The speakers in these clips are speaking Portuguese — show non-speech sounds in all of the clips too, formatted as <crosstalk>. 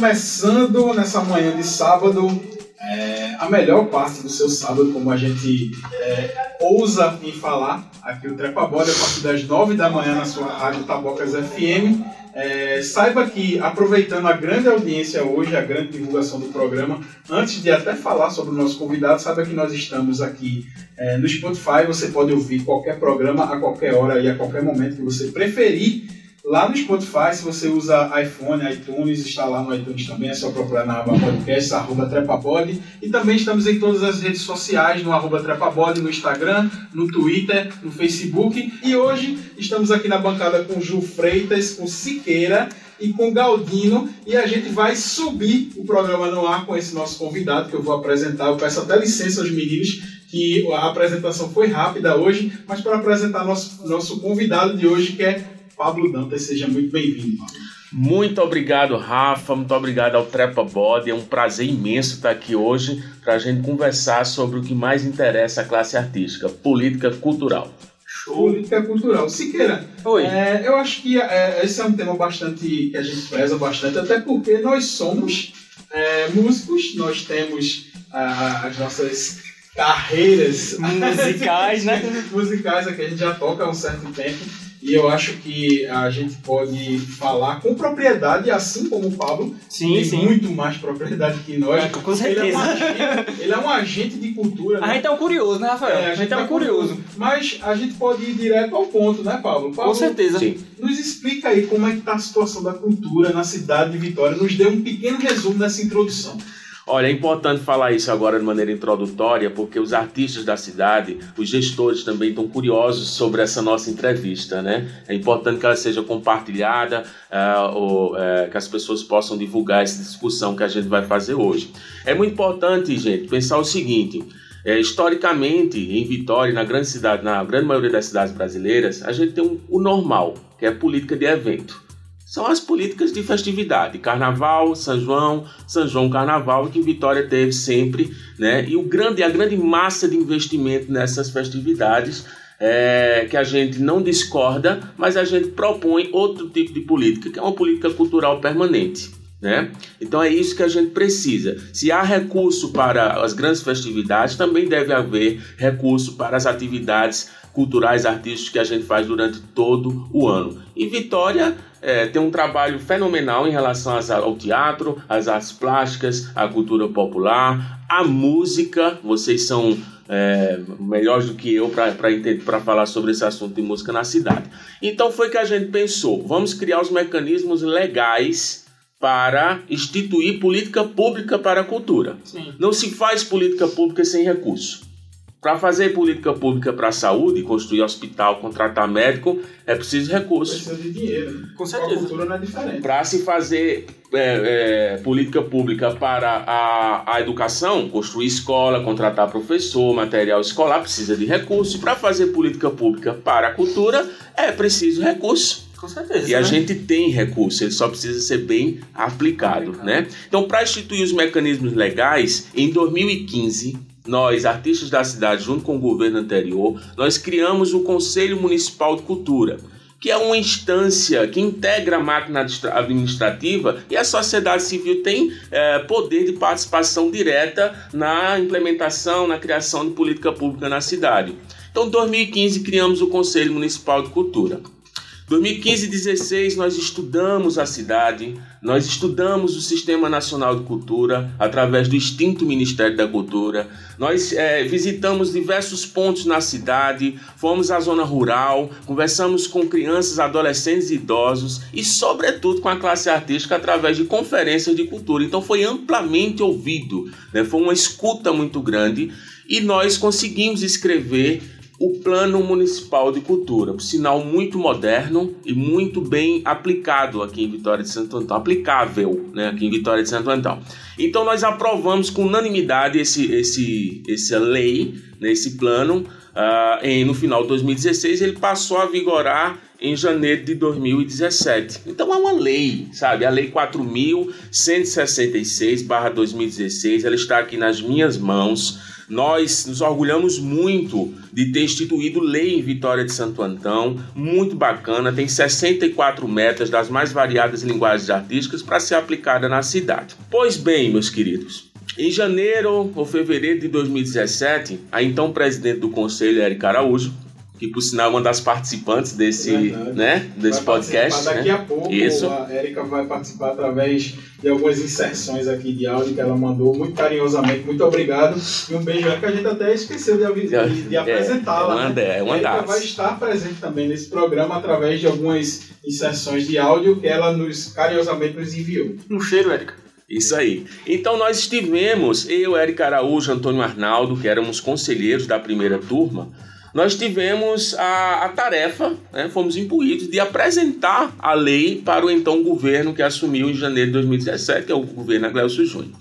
Começando nessa manhã de sábado é, a melhor parte do seu sábado, como a gente é, ousa em falar, aqui o Trepa Bola, a partir das 9 da manhã na sua rádio Tabocas FM. É, saiba que, aproveitando a grande audiência hoje, a grande divulgação do programa, antes de até falar sobre o nosso convidado, saiba que nós estamos aqui é, no Spotify. Você pode ouvir qualquer programa a qualquer hora e a qualquer momento que você preferir. Lá no Spotify, se você usa iPhone, iTunes, está lá no iTunes também, é só procurar na aba podcast, arroba Trepabode. E também estamos em todas as redes sociais, no arroba Trepabode, no Instagram, no Twitter, no Facebook. E hoje estamos aqui na bancada com Ju Freitas, com Siqueira e com Galdino. E a gente vai subir o programa no ar com esse nosso convidado, que eu vou apresentar. Eu peço até licença aos meninos, que a apresentação foi rápida hoje, mas para apresentar nosso, nosso convidado de hoje, que é Pablo Dantas. Seja muito bem-vindo, Pablo. Muito obrigado, Rafa. Muito obrigado ao Trepa Body. É um prazer imenso estar aqui hoje para a gente conversar sobre o que mais interessa à classe artística: política cultural. Show. Política cultural. Siqueira, Oi. É, eu acho que é, esse é um tema bastante que a gente preza bastante, até porque nós somos é, músicos, nós temos ah, as nossas carreiras musicais, né? <laughs> musicais é que a gente já toca há um certo tempo. E eu acho que a gente pode falar com propriedade, assim como o Pablo, Sim, tem sim. muito mais propriedade que nós. É, com Ele é, um certeza. agente, ele é um agente de cultura. A né? gente é um curioso, né, Rafael? É, a gente é um curioso. Mas a gente pode ir direto ao ponto, né, Pablo? Pablo Com certeza. Sim. Nos explica aí como é que está a situação da cultura na cidade de Vitória. Nos dê um pequeno resumo dessa introdução. Olha, é importante falar isso agora de maneira introdutória, porque os artistas da cidade, os gestores também estão curiosos sobre essa nossa entrevista, né? É importante que ela seja compartilhada, ah, ou, eh, que as pessoas possam divulgar essa discussão que a gente vai fazer hoje. É muito importante, gente, pensar o seguinte. é, historicamente, em Vitória, na grande cidade, na grande maioria das cidades brasileiras, a gente tem um- o normal, que é a política de evento. São as políticas de festividade, Carnaval, São João, São João Carnaval, que Vitória teve sempre, né? E o grande, a grande massa de investimento nessas festividades é, que a gente não discorda, mas a gente propõe outro tipo de política, que é uma política cultural permanente. Né? Então é isso que a gente precisa. Se há recurso para as grandes festividades, também deve haver recurso para as atividades culturais, artísticas que a gente faz durante todo o ano. E Vitória é, tem um trabalho fenomenal em relação ao teatro, às artes plásticas, à cultura popular, à música. Vocês são é, melhores do que eu para falar sobre esse assunto de música na cidade. Então foi que a gente pensou: vamos criar os mecanismos legais para instituir política pública para a cultura. Sim. Não se faz política pública sem recurso. Para fazer política pública para a saúde, construir hospital, contratar médico, é preciso recurso. Precisa de dinheiro. Com Com a certeza. cultura não é diferente. Para se fazer é, é, política pública para a, a educação, construir escola, contratar professor, material escolar, precisa de recurso. E para fazer política pública para a cultura, é preciso recurso. Com certeza. E a né? gente tem recurso, ele só precisa ser bem aplicado, né? Então, para instituir os mecanismos legais, em 2015, nós, artistas da cidade, junto com o governo anterior, nós criamos o Conselho Municipal de Cultura, que é uma instância que integra a máquina administra- administrativa e a sociedade civil tem eh, poder de participação direta na implementação, na criação de política pública na cidade. Então, em 2015, criamos o Conselho Municipal de Cultura. 2015 e 2016 nós estudamos a cidade, nós estudamos o Sistema Nacional de Cultura através do extinto Ministério da Cultura, nós eh, visitamos diversos pontos na cidade, fomos à zona rural, conversamos com crianças, adolescentes e idosos e, sobretudo, com a classe artística através de conferências de cultura. Então foi amplamente ouvido, né? foi uma escuta muito grande e nós conseguimos escrever o Plano Municipal de Cultura, um sinal muito moderno e muito bem aplicado aqui em Vitória de Santo Antão, aplicável né, aqui em Vitória de Santo Antão. Então nós aprovamos com unanimidade esse, esse, essa lei, né, esse plano, ah, em, no final de 2016 ele passou a vigorar em janeiro de 2017. Então é uma lei, sabe? A lei 4166/2016, ela está aqui nas minhas mãos. Nós nos orgulhamos muito de ter instituído lei em Vitória de Santo Antão, muito bacana, tem 64 metas das mais variadas linguagens artísticas para ser aplicada na cidade. Pois bem, meus queridos, em janeiro ou fevereiro de 2017, a então presidente do conselho, Érica Araújo, que por sinal é uma das participantes desse, Verdade. né, desse Vai podcast. Daqui né? a pouco Isso. a Érica vai participar através de algumas inserções aqui de áudio que ela mandou muito carinhosamente. Muito obrigado. E um beijo, Érica. A gente até esqueceu de, de, de É, apresentá-la. é uma né? é uma A Érica das. vai estar presente também nesse programa através de algumas inserções de áudio que ela nos carinhosamente nos enviou. Um cheiro, Érica. Isso aí. Então nós estivemos, eu, Érica Araújo, Antônio Arnaldo, que éramos conselheiros da primeira turma, nós tivemos a, a tarefa, né, fomos imbuídos de apresentar a lei para o então governo que assumiu em janeiro de 2017, que é o governo Agleucio Júnior.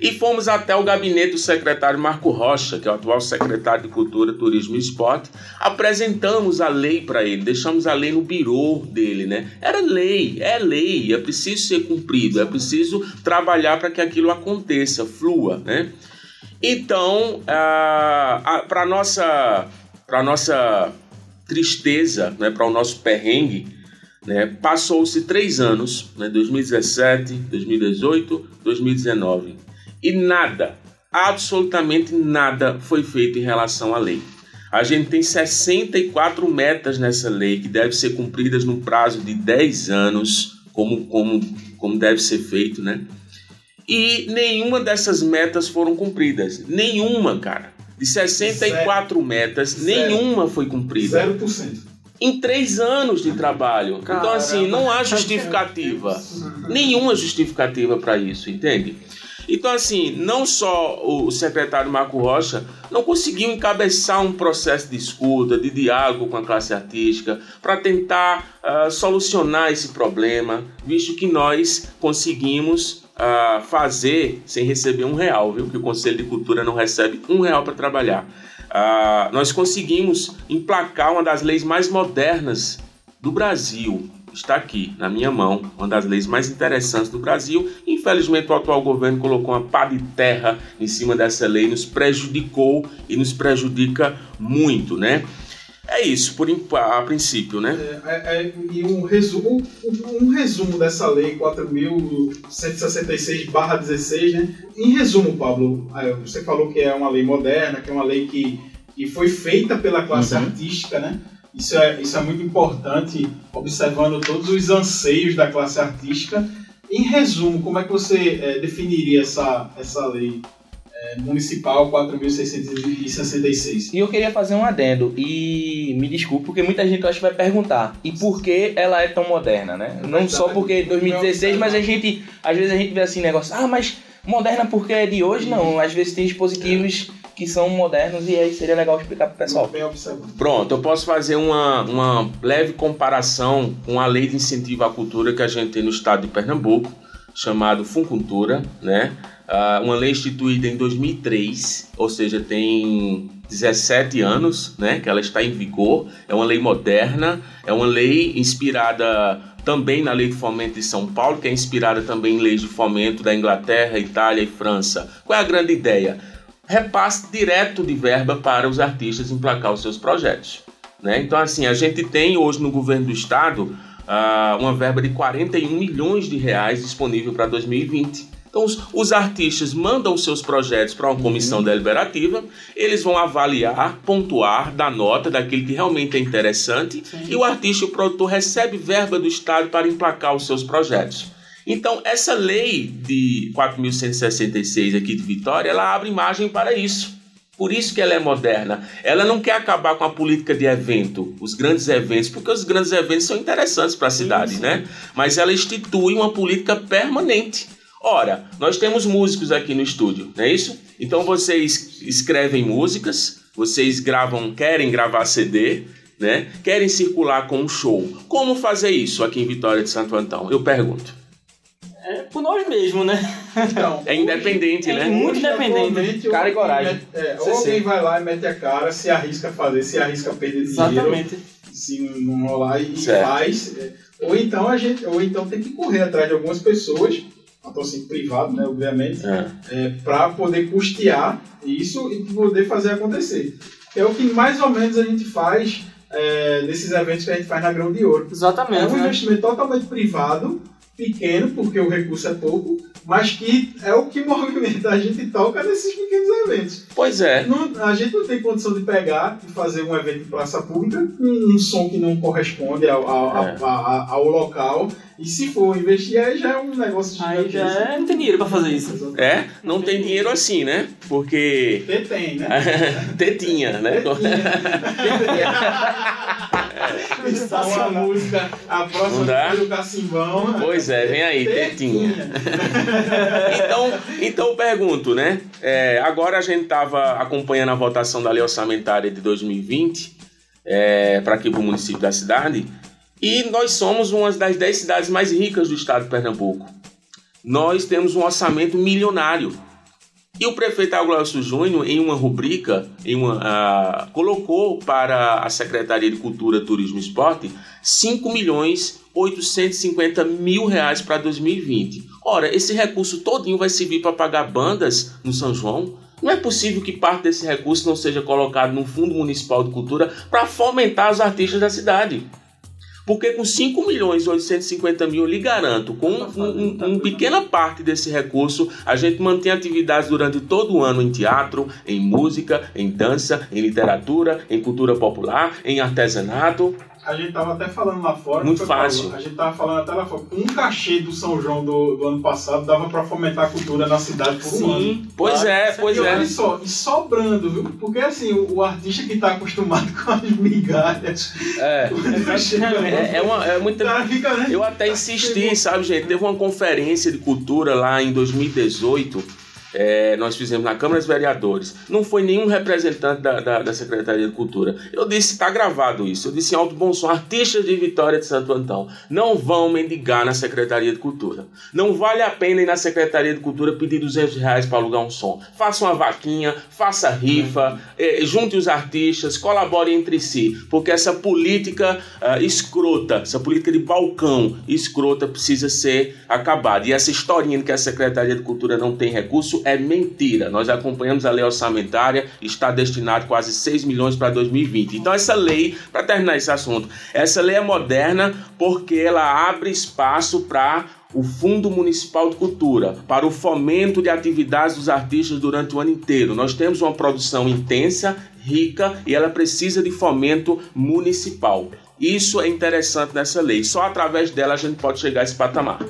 E fomos até o gabinete do secretário Marco Rocha, que é o atual secretário de Cultura, Turismo e Esporte. Apresentamos a lei para ele, deixamos a lei no birô dele, né? Era lei, é lei, é preciso ser cumprido, é preciso trabalhar para que aquilo aconteça, flua, né? Então, para nossa para nossa tristeza, né, para o nosso perrengue, né, passou-se três anos, né, 2017, 2018, 2019, e nada, absolutamente nada foi feito em relação à lei. A gente tem 64 metas nessa lei que devem ser cumpridas no prazo de 10 anos, como, como, como deve ser feito, né? E nenhuma dessas metas foram cumpridas. Nenhuma, cara. De 64 metas, Zero. nenhuma foi cumprida. 0%. Em três anos de trabalho. Então, Caramba. assim, não há justificativa. Nenhuma justificativa para isso, entende? Então, assim, não só o secretário Marco Rocha não conseguiu encabeçar um processo de escuta, de diálogo com a classe artística, para tentar ah, solucionar esse problema, visto que nós conseguimos ah, fazer sem receber um real, viu? Que o Conselho de Cultura não recebe um real para trabalhar. Ah, nós conseguimos emplacar uma das leis mais modernas do Brasil. Está aqui, na minha mão, uma das leis mais interessantes do Brasil. Infelizmente, o atual governo colocou uma pá de terra em cima dessa lei, nos prejudicou e nos prejudica muito, né? É isso, por a princípio, né? É, é, é, e um resumo, um, um resumo dessa lei 4.166/16, né? Em resumo, Pablo, é, você falou que é uma lei moderna, que é uma lei que, que foi feita pela classe Uhum. artística, né? Isso é, isso é muito importante, observando todos os anseios da classe artística. Em resumo, como é que você é, definiria essa, essa lei é, municipal 4.666? E eu queria fazer um adendo, e me desculpe, porque muita gente eu acho que vai perguntar, e por que ela é tão moderna, né? Não só porque 2016, mas a gente, às vezes a gente vê assim, negócio, ah, mas moderna porque é de hoje? Não, às vezes tem dispositivos que são modernos e aí seria legal explicar pro pessoal. Pronto, eu posso fazer uma, uma leve comparação com a lei de incentivo à cultura que a gente tem no estado de Pernambuco, chamado Funcultura, né? Ah, uma lei instituída em 2003, ou seja, tem 17 anos, né? Que ela está em vigor. É uma lei moderna, é uma lei inspirada também na lei de fomento de São Paulo, que é inspirada também em leis de fomento da Inglaterra, Itália e França. Qual é a grande ideia? repasse direto de verba para os artistas emplacar os seus projetos. Né? Então, assim, a gente tem hoje no governo do estado ah, uma verba de 41 milhões de reais disponível para 2020. Então, os, os artistas mandam os seus projetos para uma comissão deliberativa, eles vão avaliar, pontuar, dar nota daquilo que realmente é interessante, e o artista e o produtor recebe verba do Estado para emplacar os seus projetos. Então, essa lei de 4.166 aqui de Vitória, ela abre margem para isso. Por isso que ela é moderna. Ela não quer acabar com a política de evento, os grandes eventos, porque os grandes eventos são interessantes para a cidade, né? Mas ela institui uma política permanente. Ora, nós temos músicos aqui no estúdio, não é isso? Então vocês escrevem músicas, vocês gravam, querem gravar CD, né? Querem circular com um show. Como fazer isso aqui em Vitória de Santo Antão? Eu pergunto. É por nós mesmos, né? Então, <laughs> É independente, É né? muito independente. Cara e coragem. mete- é, ou alguém vai lá e mete a cara, se arrisca a fazer, se arrisca a perder dinheiro, Exatamente. se não rolar e Certo. faz. é, Ou então a gente, ou então tem que correr atrás de algumas pessoas, patrocínio privado, né, obviamente, É. é, para poder custear isso e poder fazer acontecer. É o que mais ou menos a gente faz é, nesses eventos que a gente faz na Grão de Ouro. É Exatamente, um né? investimento totalmente privado, pequeno, porque o recurso é pouco, mas que é o que <laughs> movimenta a gente toca nesses pequenos eventos. Pois é. Não- a gente não tem condição de pegar e fazer um evento em praça pública com um som que não corresponde ao, ao, É. ao- ao- ao local. E se for investir, aí já é um negócio Aí já é, não tem dinheiro pra fazer isso. É, não tem dinheiro assim, né? Porque tem, <laughs> né? tetinha, <laughs> né? Passa a música, a próxima Não dá? foi do Cacimbão. Pois é, vem aí, tetinha. <laughs> Então, então eu pergunto, né? É, agora a gente estava acompanhando a votação da lei orçamentária de 2020 é, para aqui para o município da cidade e nós somos uma das 10 cidades mais ricas do estado de Pernambuco. Nós temos um orçamento milionário. E o prefeito Aglaucio Júnior, em uma rubrica, em uma, ah, colocou para a Secretaria de Cultura, Turismo e Esporte 5 milhões 850 mil reais para 2020. Ora, esse recurso todinho vai servir para pagar bandas no São João? Não é possível que parte desse recurso não seja colocado no Fundo Municipal de Cultura para fomentar os artistas da cidade. Porque com 5 milhões e 850 mil, eu lhe garanto, com um, um, um pequena parte desse recurso, a gente mantém atividades durante todo o ano em teatro, em música, em dança, em literatura, em cultura popular, em artesanato. A gente tava até falando lá fora. Muito fácil. Paulo, A gente tava falando até lá fora. Um cachê do São João do, do ano passado dava para fomentar a cultura na cidade por um ano. Sim. Pois claro. é, pois e olha é. só, e sobrando, viu? Porque assim, o, o artista que tá acostumado <laughs> com as migalhas, É, <laughs> É, é, uma, é o muita cara fica, né? Eu até insisti, sabe, gente? Teve uma conferência de cultura lá em 2018. É, nós fizemos na Câmara dos Vereadores. Não foi nenhum representante da, da, da Secretaria de Cultura. Eu disse, está gravado isso. Eu disse em alto bom som: artistas de Vitória de Santo Antão não vão mendigar na Secretaria de Cultura. Não vale a pena ir na Secretaria de Cultura pedir 200 reais para alugar um som. Faça uma vaquinha, faça rifa, eh, junte os artistas, colabore entre si. Porque essa política ah, escrota, essa política de balcão escrota precisa ser acabada. E essa historinha de que a Secretaria de Cultura não tem recurso é mentira. Nós acompanhamos a lei orçamentária, está destinado quase 6 milhões para 2020. Então essa lei, para terminar esse assunto, essa lei é moderna porque ela abre espaço para o Fundo Municipal de Cultura, para o fomento de atividades dos artistas durante o ano inteiro. Nós temos uma produção intensa, rica e ela precisa de fomento municipal. Isso é interessante nessa lei. Só através dela a gente pode chegar a esse patamar.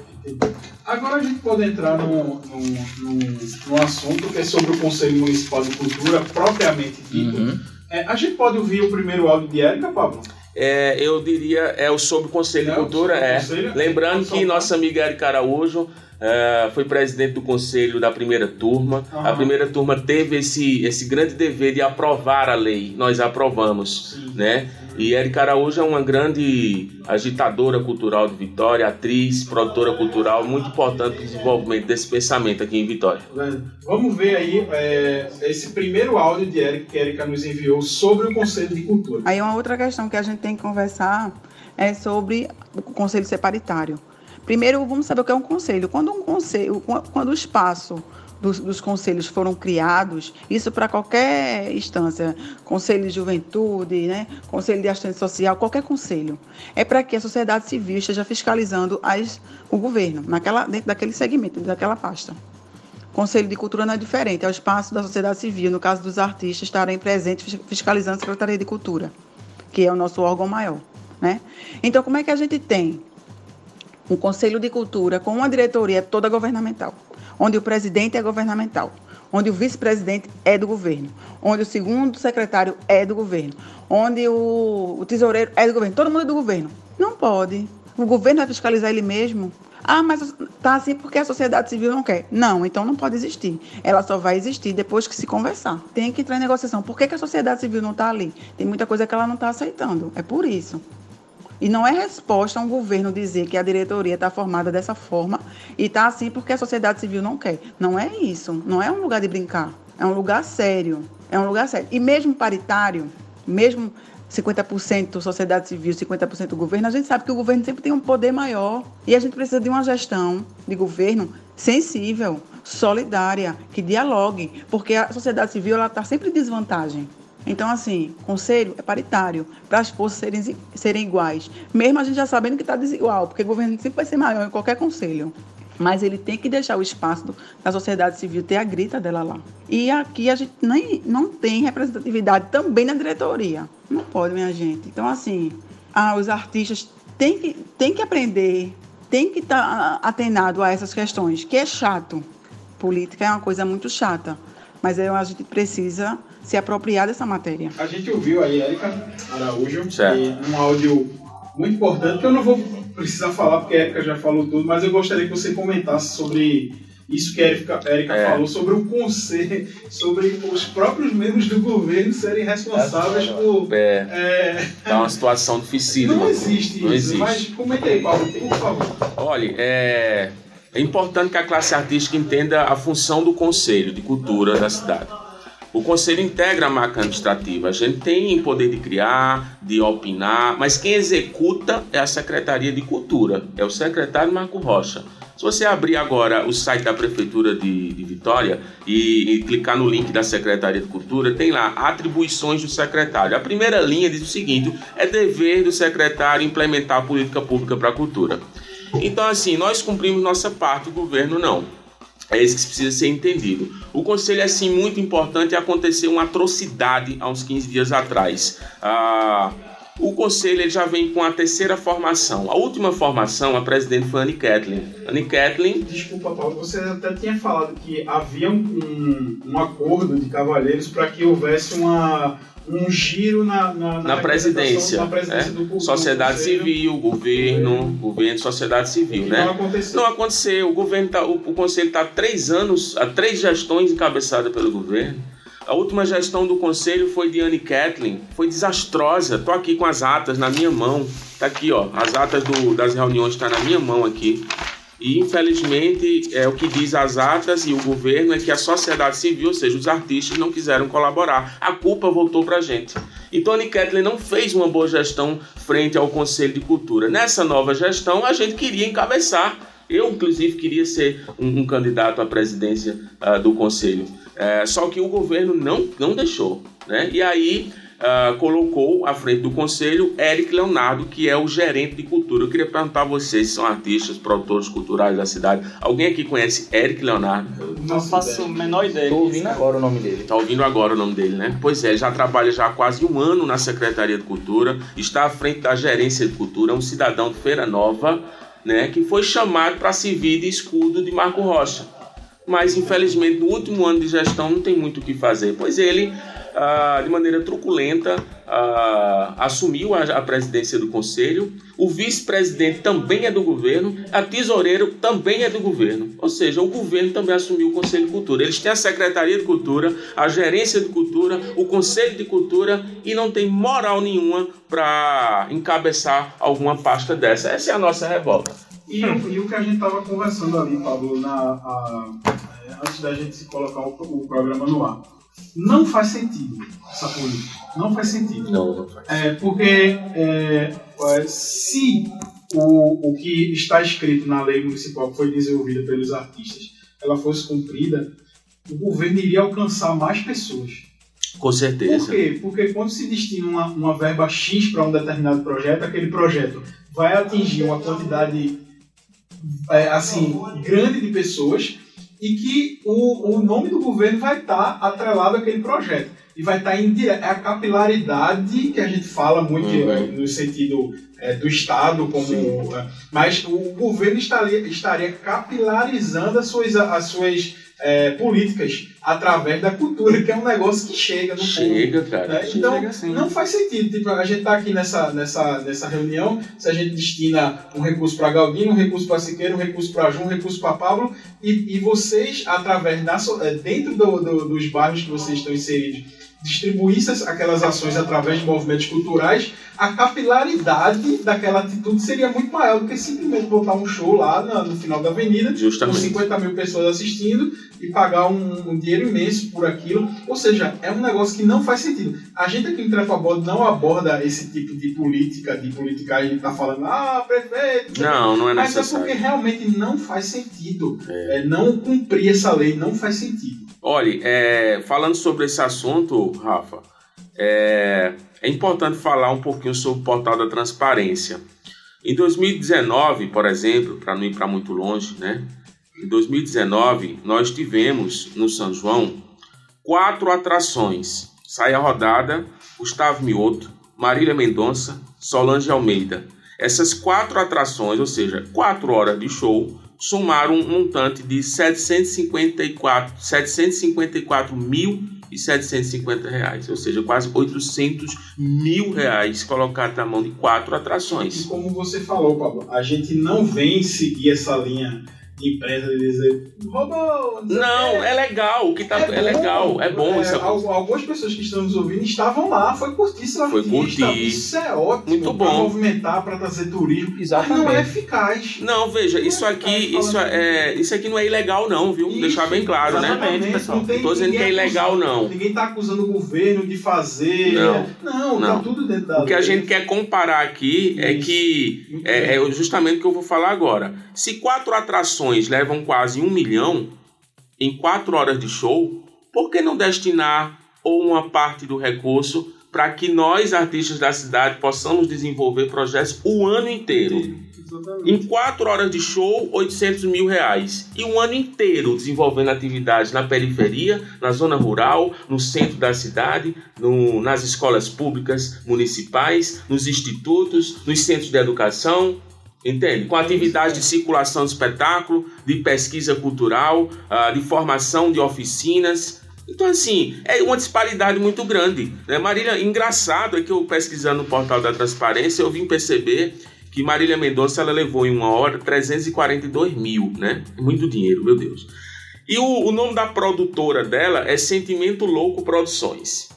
Agora a gente pode entrar num, num, num, num assunto que é sobre o Conselho Municipal de Cultura propriamente dito. Uhum. É, a gente pode ouvir o primeiro áudio de Érica, Pablo? É, eu diria, é o sobre o Conselho de Cultura, é. Conselho. Lembrando que nossa amiga Erika Araújo é, foi presidente do conselho da primeira turma. A Aham. primeira turma teve esse, esse grande dever de aprovar a lei. Nós aprovamos, Sim. né? E Erika Araújo é uma grande agitadora cultural de Vitória, atriz, produtora cultural, muito importante para o desenvolvimento desse pensamento aqui em Vitória. Vamos ver aí é, esse primeiro áudio de Érica que a Érica nos enviou sobre o Conselho de Cultura. Aí uma outra questão que a gente tem que conversar é sobre o conselho ser paritário. Primeiro, vamos saber o que é um conselho. Quando um conselho, quando o espaço dos, dos conselhos foram criados, isso para qualquer instância, conselho de juventude, né, conselho de assistência social, qualquer conselho, é para que a sociedade civil esteja fiscalizando as, o governo, naquela, dentro daquele segmento, daquela pasta. Conselho de Cultura não é diferente, é o espaço da sociedade civil, no caso dos artistas, estarem presentes fis- fiscalizando a Secretaria de Cultura, que é o nosso órgão maior. Né? Então, como é que a gente tem um Conselho de Cultura com uma diretoria toda governamental, onde o presidente é governamental, onde o vice-presidente é do governo, onde o segundo secretário é do governo, onde o, o tesoureiro é do governo, todo mundo é do governo. Não pode. O governo vai fiscalizar ele mesmo. Ah, mas tá assim porque a sociedade civil não quer. Não, então não pode existir. Ela só vai existir depois que se conversar. Tem que entrar em negociação. Por que, que a sociedade civil não está ali? Tem muita coisa que ela não está aceitando. É por isso. E não é resposta um governo dizer que a diretoria está formada dessa forma e está assim porque a sociedade civil não quer. Não é isso. Não é um lugar de brincar. É um lugar sério. É um lugar sério. E mesmo paritário, mesmo 50% sociedade civil, 50% governo, a gente sabe que o governo sempre tem um poder maior. E a gente precisa de uma gestão de governo sensível, solidária, que dialogue, porque a sociedade civil está sempre em desvantagem. Então, assim, conselho é paritário, para as forças serem, serem iguais. Mesmo a gente já sabendo que está desigual, porque o governo sempre vai ser maior em qualquer conselho. Mas ele tem que deixar o espaço da sociedade civil ter a grita dela lá. E aqui a gente nem, não tem representatividade também na diretoria. Não pode, minha gente. Então, assim, ah, os artistas têm que, têm que aprender, têm que estar tá atenado a essas questões, que é chato. Política é uma coisa muito chata. Mas a gente precisa se apropriar dessa matéria. A gente ouviu aí Érica Araújo, certo. um áudio muito importante, que eu não vou precisar falar, porque a Érica já falou tudo, mas eu gostaria que você comentasse sobre isso que a Érica, Érica É. falou, sobre o conselho, sobre os próprios membros do governo serem responsáveis por. É, É, tá uma situação dificílima. não existe Não isso, existe. mas comenta aí, Paulo, por favor. Olha, é, é importante que a classe artística entenda a função do Conselho de Cultura da cidade. O Conselho integra a marca administrativa. A gente tem poder de criar, de opinar, mas quem executa é a Secretaria de Cultura, é o secretário Marco Rocha. Se você abrir agora o site da Prefeitura de, de Vitória e, e clicar no link da Secretaria de Cultura, tem lá atribuições do secretário. A primeira linha diz o seguinte: é dever do secretário implementar a política pública para a cultura. Então, assim, nós cumprimos nossa parte, o governo não. É isso que precisa ser entendido. O conselho é, assim, muito importante aconteceu uma atrocidade há uns 15 dias atrás. Ah, o conselho já vem com a terceira formação. A última formação, a presidente foi Anne Kathleen. Anne Kathleen Desculpa, Paulo, você até tinha falado que havia um, um acordo de cavalheiros para que houvesse uma, um giro na, na, na presidência, na presidência é? do, do sociedade civil, governo, governo, sociedade civil, E né? Não aconteceu. Não aconteceu. O governo tá, o, o conselho está há três anos, há três gestões encabeçadas pelo governo. A última gestão do conselho foi de Anne Kathleen, foi desastrosa. Tô aqui com as atas na minha mão. Tá aqui, ó. As atas do- das reuniões estão na minha mão aqui. E infelizmente é o que diz as atas e o governo é que a sociedade civil, ou seja, os artistas não quiseram colaborar. A culpa voltou pra gente. Então Anne Kathleen não fez uma boa gestão frente ao Conselho de Cultura. Nessa nova gestão, a gente queria encabeçar. Eu, inclusive, queria ser um, um candidato à presidência ah, do Conselho. É, só que o governo não, não deixou. Né? E aí ah, colocou à frente do Conselho Eric Leonardo, que é o gerente de cultura. Eu queria perguntar a vocês, se são artistas, produtores culturais da cidade. Alguém aqui conhece Eric Leonardo? Não faço a menor ideia. Disso, ouvindo né? agora o nome dele. Tá ouvindo agora o nome dele, né? Pois é, ele já trabalha já há quase um ano na Secretaria de Cultura, está à frente da Gerência de Cultura, é um cidadão de Feira Nova, né? Que foi chamado para servir de escudo de Marco Rocha. Mas, infelizmente, no último ano de gestão não tem muito o que fazer, pois ele, ah, de maneira truculenta, ah, assumiu a, a presidência do Conselho, o vice-presidente também é do governo, a tesoureiro também é do governo. Ou seja, o governo também assumiu o Conselho de Cultura. Eles têm a Secretaria de Cultura, a Gerência de Cultura, o Conselho de Cultura e não tem moral nenhuma para encabeçar alguma pasta dessa. Essa é a nossa revolta. E, e o que a gente estava conversando ali, Pablo, na, a- é, antes da gente se colocar o, o programa no ar. Não faz sentido essa política. Não faz sentido. Não, não faz. É, porque é, é, se o, o que está escrito na lei municipal que foi desenvolvida pelos artistas ela fosse cumprida, o governo iria alcançar mais pessoas. Com Por certeza. quê? Porque quando se destina uma, uma verba X para um determinado projeto, aquele projeto vai atingir uma quantidade é, assim grande de pessoas e que o, o nome do governo vai estar atrelado àquele projeto. E vai estar em dire... é a capilaridade que a gente fala muito Uhum. é, no sentido é, do Estado, como, é, mas o governo estaria, estaria capilarizando as suas, as suas é, políticas através da cultura, que é um negócio que chega no povo. Chega, cara. né? Então, Chega assim. não faz sentido. Tipo, a gente tá aqui nessa, nessa, nessa reunião, se a gente destina um recurso para Galdino, um recurso para Siqueira, um recurso para João, um recurso para Pablo, e, e vocês, através da, eh, dentro do- do- dos bairros que vocês estão inseridos, distribuísse aquelas ações através de movimentos culturais, a capilaridade daquela atitude seria muito maior do que simplesmente botar um show lá no final da avenida, Justamente. com 50 mil pessoas assistindo e pagar um, um, dinheiro imenso por aquilo. Ou seja, é um negócio que não faz sentido. A gente aqui no Trepabode não aborda esse tipo de política, de politicagem, de tá falando, ah, prefeito. Não, não é Mas necessário. é porque realmente não faz sentido. É. É, não cumprir essa lei não faz sentido. Olha, é, falando sobre esse assunto, Rafa, é, é, importante falar um pouquinho sobre o portal da transparência. Em 2019, por exemplo, para não ir para muito longe, né? Em 2019, nós tivemos no São João quatro atrações. Sai a rodada, Gustavo Mioto, Marília Mendonça, Solange Almeida. Essas quatro atrações, ou seja, quatro horas de show, somaram um montante de 754, 754 mil e 750 reais, ou seja, quase 800 mil reais colocados na mão de quatro atrações. E como você falou, Pablo, a gente não vem seguir essa linha empresa de dizer roubou. Não, é legal, o que tá é, é legal, é bom. É, isso é... Algumas pessoas que estão nos ouvindo estavam lá, foi curtir esse Foi curtir. Isso é ótimo. Muito bom. Pra movimentar, para trazer turismo. Exatamente. Mas não é eficaz. Não, veja, não isso é aqui, isso é, isso aqui não é ilegal não, viu? Isso, Deixar bem claro, né? Pessoal. Não, tem, não tô dizendo que é ilegal acusando, não. Ninguém tá acusando o governo de fazer. Não, não, não. tá tudo dentro da O que a gente quer comparar aqui é que é, é justamente o que eu vou falar agora. Se quatro atrações levam quase um milhão em quatro horas de show, por que não destinar ou uma parte do recurso para que nós, artistas da cidade, possamos desenvolver projetos o ano inteiro? Em quatro horas de show, 800 mil reais. E um ano inteiro desenvolvendo atividades na periferia, na zona rural, no centro da cidade, no, nas escolas públicas municipais, nos institutos, nos centros de educação, Entende? Com atividades de circulação de espetáculo, de pesquisa cultural, uh, de formação de oficinas. Então, assim, é uma disparidade muito grande. Né? Marília, engraçado é que eu pesquisando no portal da transparência, eu vim perceber que Marília Mendonça ela levou em uma hora 342 mil, né? Muito dinheiro, meu Deus. E o, o nome da produtora dela é Sentimento Louco Produções.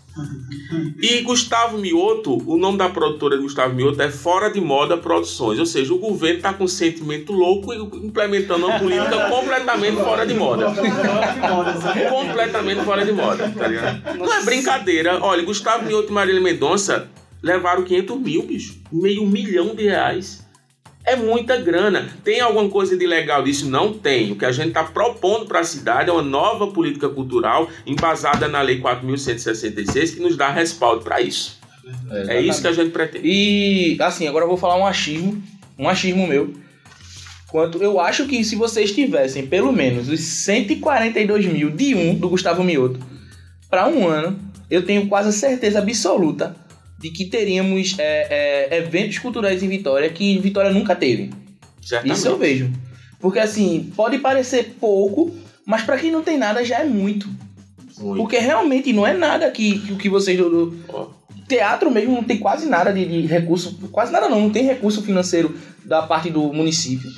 E Gustavo Mioto, o nome da produtora de Gustavo Mioto é Fora de Moda Produções, ou seja, o governo está com um sentimento louco e implementando uma política <laughs> completamente fora de moda. completamente fora de moda, tá ligado? Não é brincadeira. Olha, Gustavo Mioto e Marília Mendonça levaram 500 mil, bicho. Meio milhão de reais é muita grana. Tem alguma coisa de legal disso? Não tem. O que a gente está propondo para a cidade é uma nova política cultural embasada na Lei 4.166 que nos dá respaldo para isso. É, é, isso que a gente pretende. E, assim, agora eu vou falar um achismo, um achismo meu. Quanto eu acho que se vocês tivessem pelo menos os 142 mil de um do Gustavo Mioto para um ano, eu tenho quase certeza absoluta de que teríamos é, é, eventos culturais em Vitória que Vitória nunca teve. Certamente. Isso eu vejo. Porque assim, pode parecer pouco, mas para quem não tem nada já é muito. muito. Porque realmente não é nada que, o que vocês do, do oh. teatro mesmo não tem quase nada de, de, recurso, quase nada não, não tem recurso financeiro da parte do município.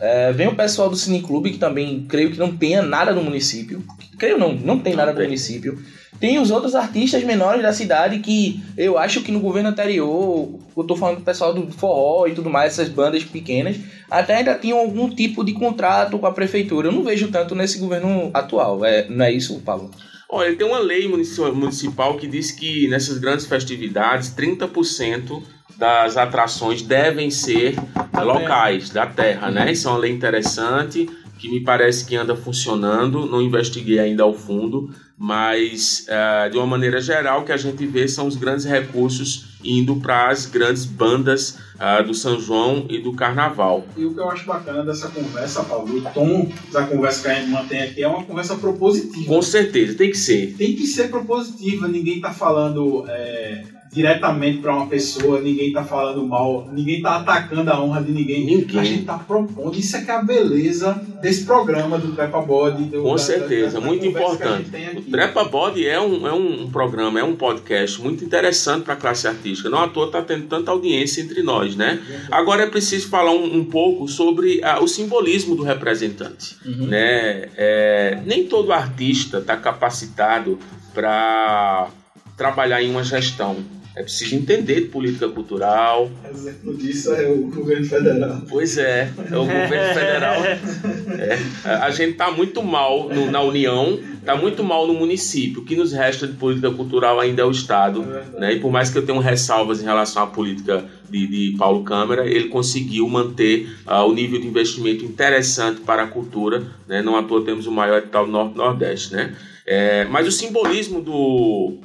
É, vem o pessoal do Cineclube, que também creio que não tenha nada no município. Creio não, não tem não nada tem. no município. Tem os outros artistas menores da cidade que eu acho que no governo anterior, eu tô falando do pessoal do forró e tudo mais, essas bandas pequenas, até ainda tinham algum tipo de contrato com a prefeitura. Eu não vejo tanto nesse governo atual. É, não é isso, Paulo? Olha, tem uma lei municipal que diz que nessas grandes festividades, 30% das atrações devem ser da locais, terra. da terra, né? Isso é uma lei interessante que me parece que anda funcionando. Não investiguei ainda ao fundo, mas uh, de uma maneira geral o que a gente vê são os grandes recursos indo para as grandes bandas uh, do São João e do Carnaval. E o que eu acho bacana dessa conversa, Paulo, o tom da conversa que a gente mantém aqui é uma conversa propositiva. Com certeza, tem que ser. Tem que ser propositiva, ninguém está falando é, diretamente para uma pessoa, ninguém está falando mal, ninguém está atacando a honra de ninguém. ninguém. A gente está propondo. Isso é que é a beleza desse programa do Trepa Body. Com da, certeza, da, da, muito importante. O Trepa Body é um, é um programa, é um podcast muito interessante para a classe artística. Não à toa está tendo tanta audiência entre nós, né? Agora é preciso falar um, um pouco sobre ah, o simbolismo do representante. Uhum. Né? É, nem todo artista está capacitado para trabalhar em uma gestão. É preciso entender de política cultural. Exemplo disso é o governo federal. Pois é, é o governo federal. É, a gente está muito mal no, na União, está muito mal no município. O que nos resta de política cultural ainda é o Estado. É né? E por mais que eu tenha ressalvas em relação à política de, de Paulo Câmara, ele conseguiu manter ah, o nível de investimento interessante para a cultura. Né? Não à toa temos o maior edital do Norte-Nordeste. Né? É, mas o simbolismo do,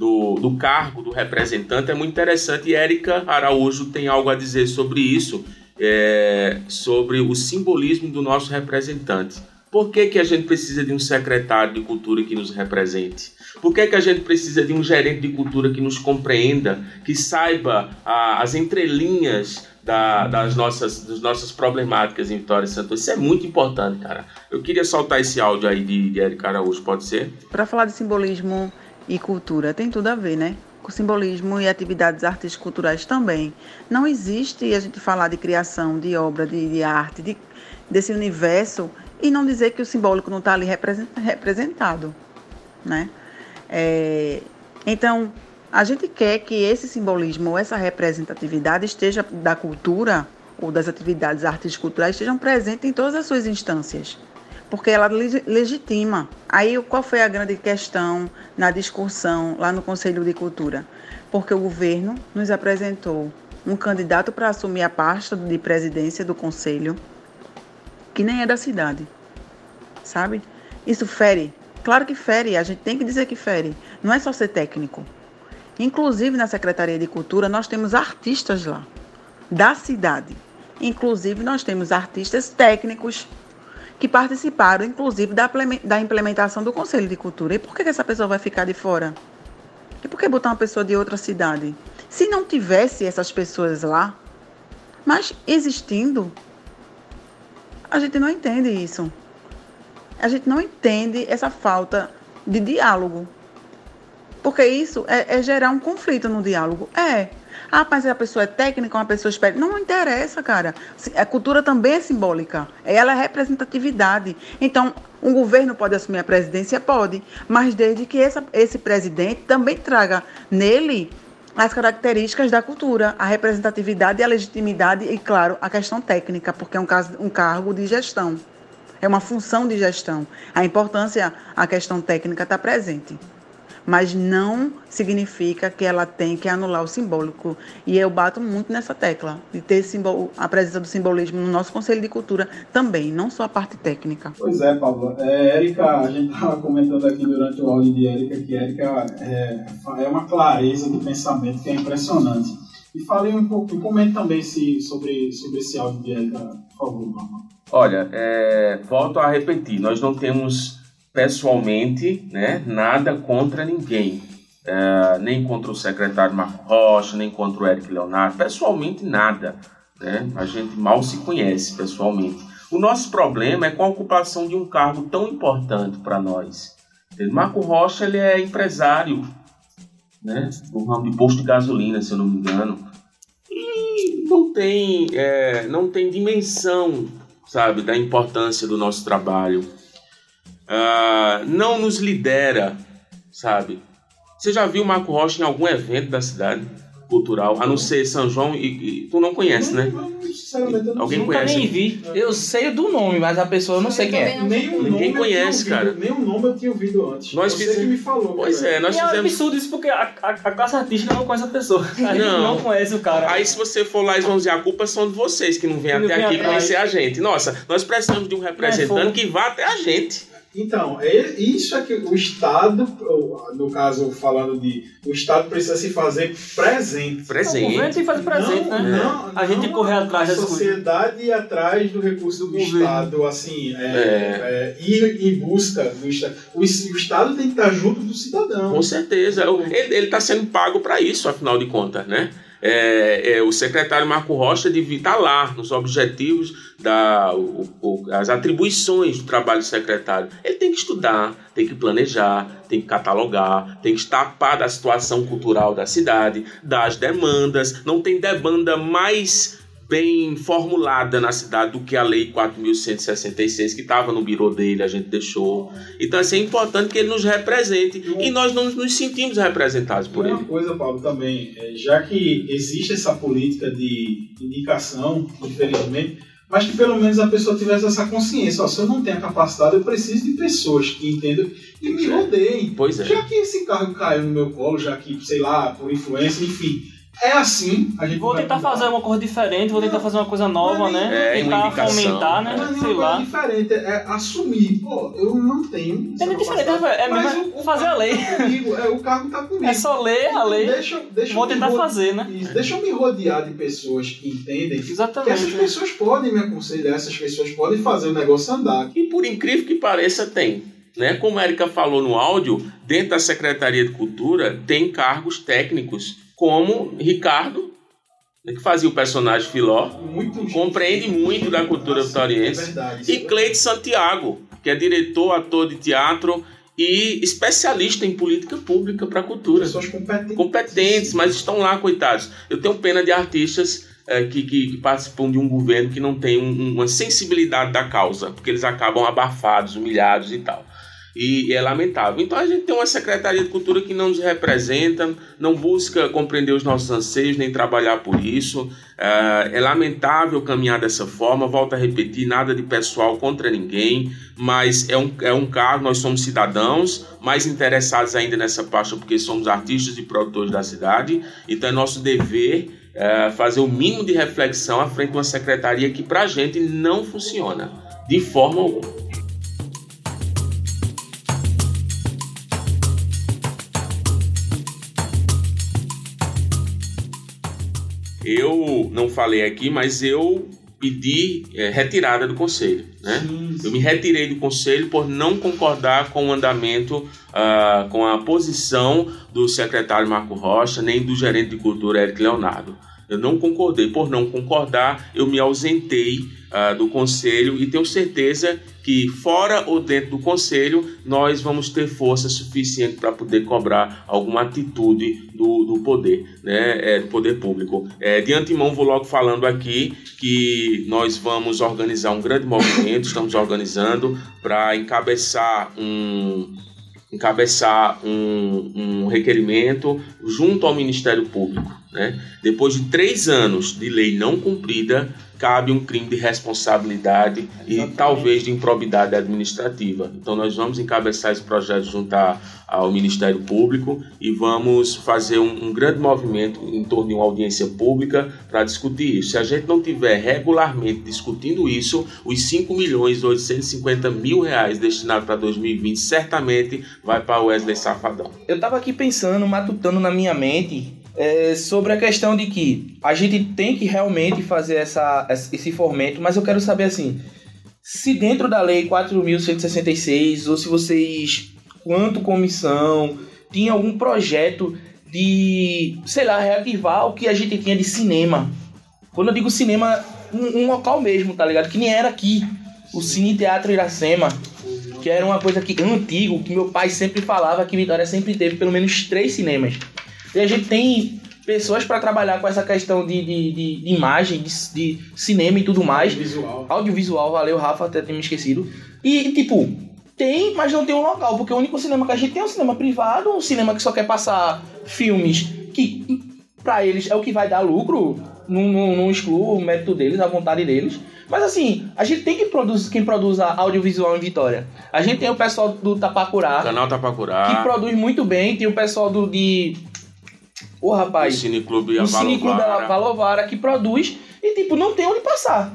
do, do cargo do representante é muito interessante e Érica Araújo tem algo a dizer sobre isso, é, sobre o simbolismo do nosso representante. Por que, que a gente precisa de um secretário de cultura que nos represente? Por que, que a gente precisa de um gerente de cultura que nos compreenda, que saiba a, as entrelinhas da, das, nossas, das nossas problemáticas em Vitória e Santo Isso é muito importante, cara. Eu queria soltar esse áudio aí de, de Érica Araújo, pode ser? Para falar de simbolismo e cultura tem tudo a ver, né? Com simbolismo e atividades artísticas culturais também. Não existe a gente falar de criação, de obra, de, de arte, de, desse universo e não dizer que o simbólico não está ali representado, né? É, então, a gente quer que esse simbolismo, essa representatividade esteja da cultura ou das atividades artísticas culturais estejam presentes em todas as suas instâncias porque ela legitima. Aí qual foi a grande questão na discussão lá no Conselho de Cultura? Porque o governo nos apresentou um candidato para assumir a pasta de presidência do conselho que nem é da cidade. Sabe? Isso fere. Claro que fere, a gente tem que dizer que fere. Não é só ser técnico. Inclusive na Secretaria de Cultura nós temos artistas lá da cidade. Inclusive nós temos artistas técnicos que participaram, inclusive, da, implementação do Conselho de Cultura. E por que essa pessoa vai ficar de fora? E por que botar uma pessoa de outra cidade? Se não tivesse essas pessoas lá, mas existindo, a gente não entende isso. A gente não entende essa falta de diálogo. Porque isso é, é gerar um conflito no diálogo. É. Ah, mas a pessoa é técnica, uma pessoa espera. Não, interessa, cara. A cultura também é simbólica. Ela é representatividade. Então, um governo pode assumir a presidência? Pode. Mas desde que essa, esse presidente também traga nele as características da cultura, a representatividade e a legitimidade e, claro, a questão técnica, porque é um, caso, um cargo de gestão. É uma função de gestão. A importância, a questão técnica está presente mas não significa que ela tem que anular o simbólico. E eu bato muito nessa tecla, de ter simbol, a presença do simbolismo no nosso Conselho de Cultura também, não só a parte técnica. Pois é, Pablo. É, Érica, a gente estava comentando aqui durante o áudio de Érica que Érica é, é uma clareza de pensamento que é impressionante. E falei um pouco, comente também se, sobre, sobre esse áudio de Érica, por favor. Olha, é, volto a repetir, nós não temos pessoalmente, né, nada contra ninguém. É, nem contra o secretário Marco Rocha, nem contra o Eric Leonardo, pessoalmente nada. Né? A gente mal se conhece pessoalmente. O nosso problema é com a ocupação de um cargo tão importante para nós. Marco Rocha ele é empresário né? no ramo de posto de gasolina, se eu não me engano. E não tem, é, não tem dimensão, sabe, da importância do nosso trabalho uh, não nos lidera, sabe? Você já viu o Marco Rocha em algum evento da cidade cultural, a não ser São João e, e tu não conhece, né? Alguém Nunca conhece? nem vi. Eu sei do nome, mas a pessoa eu não sei quem é. Nem o Ninguém nome conhece, eu tinha ouvido, cara. Nem o nome eu tinha ouvido antes. Nós Você fizemos- que me falou. Pois cara. é, nós e é um fizemos. absurdo isso porque a, a, a classe artística não conhece a pessoa. A gente Não. não conhece o cara. Aí se você for lá e vão dizer a culpa são de vocês que não vêm até aqui atrás. conhecer a gente. Nossa, nós precisamos de um representante fogo. que vá até a gente. Então, é isso é que o Estado, no caso falando de. O Estado precisa se fazer presente. O Presente. governo tem que fazer presente, não, né? não, A gente não tem que correr atrás a das coisas. sociedade ir atrás do recurso do Governo. Estado, assim, é, é, ir em busca do Estado. O, o Estado tem que estar junto do cidadão. Com certeza. O- Ele está sendo pago para isso, afinal de contas, né? É, é, o secretário Marco Rocha devia estar lá nos objetivos, da, o- o- as atribuições do trabalho do secretário. Ele tem que estudar, tem que planejar, tem que catalogar, tem que estar a da situação cultural da cidade, das demandas. Não tem demanda mais bem formulada na cidade do que a Lei 4.166, que estava no birô dele, a gente deixou. Então, assim, é importante que ele nos represente. E nós não nos sentimos representados por Uma ele. coisa, Paulo, também, é, já que existe essa política de indicação, infelizmente, mas que pelo menos a pessoa tivesse essa consciência, ó, se eu não tenho a capacidade, eu preciso de pessoas que entendam e me rodeiem. Pois é. Já que esse cargo caiu no meu colo, já que, sei lá, por influência, enfim, é assim, a gente Vou vai tentar mudar. fazer uma coisa diferente, vou tentar fazer uma coisa nova, Não é né? É, tentar fomentar, Não é né? Sei coisa lá. diferente, é assumir. Pô, eu não tenho. É nem diferente, é mas mesmo o- o fazer a lei. tá comigo, é, o cargo tá comigo. É só ler a lei, Deixa, deixa vou tentar fazer, né? Isso, Deixa eu me rodear de pessoas que entendem que Exatamente. essas pessoas podem me aconselhar, essas pessoas podem fazer o negócio andar. E por incrível que pareça, tem. Né? Como a Erika falou no áudio, dentro da Secretaria de Cultura tem cargos técnicos, como Ricardo, né, que fazia o personagem Filó, Muito compreende muito da cultura É vitoriense, isso e é Cleide Santiago, que é diretor, ator de teatro e especialista em política pública para a cultura. Pessoas competentes. competentes, mas estão lá, coitados. Eu tenho pena de artistas que, que- que participam de um governo que não tem um- uma sensibilidade da causa, porque eles acabam abafados, humilhados e tal. E é lamentável. Então a gente tem uma Secretaria de Cultura que não nos representa, não busca compreender os nossos anseios, nem trabalhar por isso. Eh, é lamentável caminhar dessa forma. Volto a repetir: nada de pessoal contra ninguém, mas é um, é um cargo, nós somos cidadãos, mais interessados ainda nessa pasta porque somos artistas e produtores da cidade. Então é nosso dever eh, fazer o mínimo de reflexão à frente de uma secretaria que pra gente não funciona de forma alguma. Eu não falei aqui, mas eu pedi eh, retirada do conselho, né? Eu me retirei do conselho por não concordar com o andamento, ah, com a posição do secretário Marco Rocha, nem do gerente de cultura Eric Leonardo. Eu não concordei. Por não concordar, eu me ausentei ah, do conselho e tenho certeza que, fora ou dentro do conselho, nós vamos ter força suficiente para poder cobrar alguma atitude do, do poder, né, é, do poder público. É, de antemão, vou logo falando aqui que nós vamos organizar um grande movimento, estamos organizando para encabeçar um, encabeçar um, um requerimento junto ao Ministério Público. Né? Depois de três anos de lei não cumprida, cabe um crime de responsabilidade e talvez de improbidade administrativa. Então nós vamos encabeçar esse projeto junto ao Ministério Público e vamos fazer um, um grande movimento em torno de uma audiência pública para discutir isso. Se a gente não tiver regularmente discutindo isso, os 5 milhões e 850 mil reais destinados para 2020 certamente vai para Wesley Safadão. Eu tava aqui pensando, matutando na minha mente é, sobre a questão de que a gente tem que realmente fazer essa, esse fomento, mas eu quero saber assim, se dentro da lei 4.166 ou se vocês, quanto comissão, tinha algum projeto de, sei lá, reativar o que a gente tinha de cinema. Quando eu digo cinema, um, um local mesmo, tá ligado? Que nem era aqui, o Cine Teatro Iracema que era uma coisa que antigo, que meu pai sempre falava que Vitória sempre teve pelo menos três cinemas. E a gente tem pessoas para trabalhar com essa questão de, de, de, de imagem, de, de cinema e tudo mais. Visual. Audiovisual, valeu, Rafa, até tinha me esquecido. E, tipo, tem, mas não tem um local, porque o único cinema que a gente tem é um cinema privado, um cinema que só quer passar filmes que, pra eles, é o que vai dar lucro. Não, não, não excluo o mérito deles, a vontade deles. Mas assim, a gente tem que produzir, quem produz audiovisual em Vitória. A gente tem o pessoal do Tapacurá, Canal que Tapacurá, produz muito bem. Tem o pessoal do de. O rapaz, Cineclube o Cineclube da. Valovara que produz e tipo, não tem onde passar.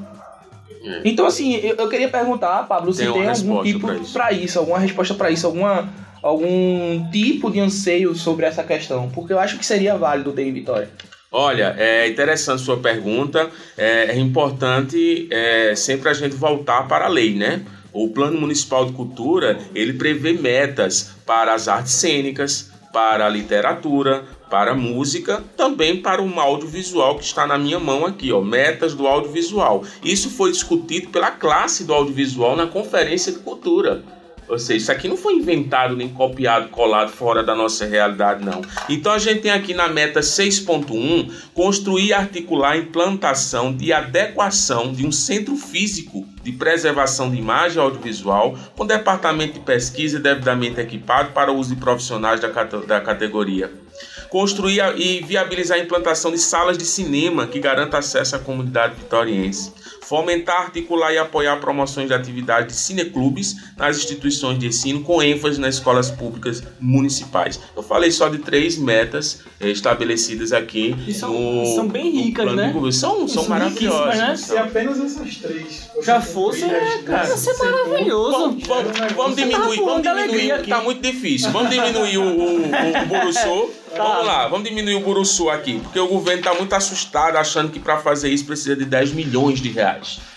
É. Então assim, eu, eu queria perguntar, Pablo, se Tem tem, algum tipo pra isso. isso, alguma resposta pra isso, alguma algum tipo de anseio sobre essa questão, porque eu acho que seria válido ter em Vitória. Olha, é interessante sua pergunta. É, é importante é, sempre a gente voltar para a lei, né? O Plano Municipal de Cultura ele prevê metas para as artes cênicas, para a literatura, para a música, também para o audiovisual que está na minha mão aqui, ó, metas do audiovisual. Isso foi discutido pela classe do audiovisual na Conferência de Cultura. Ou seja, isso aqui não foi inventado nem copiado, colado fora da nossa realidade, não. Então a gente tem aqui na meta 6.1 construir articular a implantação de adequação de um centro físico de preservação de imagem audiovisual com departamento de pesquisa devidamente equipado para uso de profissionais da, da categoria construir e viabilizar a implantação de salas de cinema que garanta acesso à comunidade vitoriense, fomentar, articular e apoiar promoções de atividades de cineclubes nas instituições de ensino, com ênfase nas escolas públicas municipais. Eu falei só de três metas eh, estabelecidas aqui. E são, no, são bem ricas, né? São, são São maravilhosas. né? Se apenas essas três Já fossem fosse, é, cara, ia ser maravilhoso. Vamos, vamos, vamos diminuir, vamos diminuir, aqui. tá muito difícil. Vamos diminuir o, o, o Buruçu. Tá. Vamos lá, vamos diminuir o Buruçu aqui, porque o governo tá muito assustado, achando que para fazer isso precisa de 10 milhões de reais.